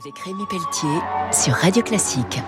Avec Rémi Pelletier sur Radio Classique.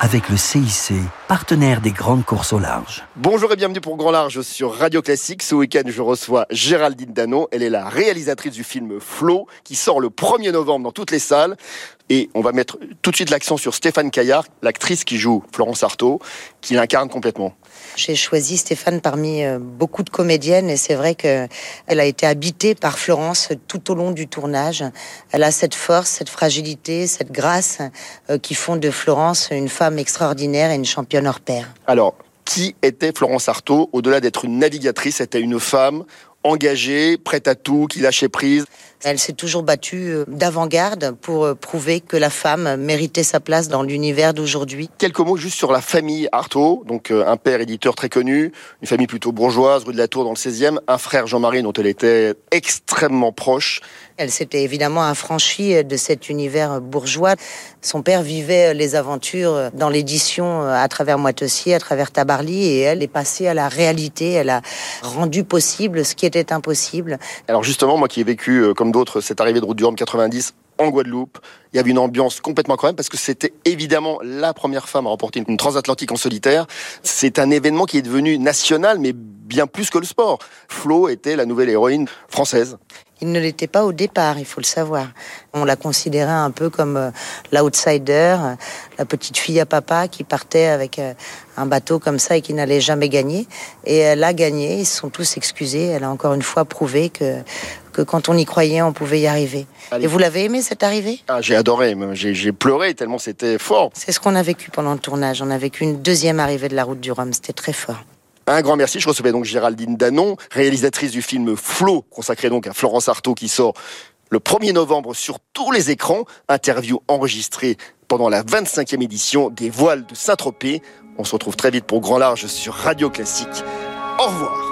Avec le CIC, partenaire des grandes courses au large. Bonjour et bienvenue pour Grand Large sur Radio Classique. Ce week-end, je reçois Géraldine Dano. Elle est la réalisatrice du film Flo, qui sort le 1er novembre dans toutes les salles. Et on va mettre tout de suite l'accent sur Stéphane Caillard, l'actrice qui joue Florence Artaud, qui l'incarne complètement. J'ai choisi Stéphane parmi euh, beaucoup de comédiennes et c'est vrai qu'elle a été habitée par Florence tout au long du tournage. Elle a cette force, cette fragilité, cette grâce euh, qui font de Florence une femme extraordinaire et une championne Alors, qui était Florence Artaud Au-delà d'être une navigatrice, c'était une femme engagée, prête à tout, qui lâchait prise. Elle s'est toujours battue euh, d'avant-garde pour euh, prouver que la femme méritait sa place dans l'univers d'aujourd'hui. Quelques mots juste sur la famille Artaud, donc euh, un père éditeur très connu, une famille plutôt bourgeoise, rue de la Tour dans le 16e, un frère Jean-Marie dont elle était extrêmement proche. Elle s'était évidemment affranchie de cet univers bourgeois. Son père vivait les aventures dans l'édition à travers Moitessier, à travers Tabarly, et elle est passée à la réalité. Elle a rendu possible ce qui était impossible. Alors justement, moi qui ai vécu comme d'autres cette arrivée de route du Rhum 90 en Guadeloupe. Il y avait une ambiance complètement incroyable parce que c'était évidemment la première femme à remporter une transatlantique en solitaire. C'est un événement qui est devenu national, mais bien plus que le sport. Flo était la nouvelle héroïne française. Il ne l'était pas au départ, il faut le savoir. On la considérait un peu comme euh, l'outsider, euh, la petite fille à papa qui partait avec euh, un bateau comme ça et qui n'allait jamais gagner. Et elle a gagné, ils se sont tous excusés. Elle a encore une fois prouvé que, que quand on y croyait, on pouvait y arriver. Et vous l'avez aimé cette arrivée? Ah, J'ai adoré, j'ai pleuré tellement c'était fort. C'est ce qu'on a vécu pendant le tournage. On a vécu une deuxième arrivée de la route du Rhum, c'était très fort. Un grand merci. Je recevais donc Géraldine Danon, réalisatrice du film Flo, consacré donc à Florence Artaud, qui sort le 1er novembre sur tous les écrans. Interview enregistrée pendant la 25e édition des Voiles de Saint-Tropez. On se retrouve très vite pour Grand Large sur Radio Classique. Au revoir.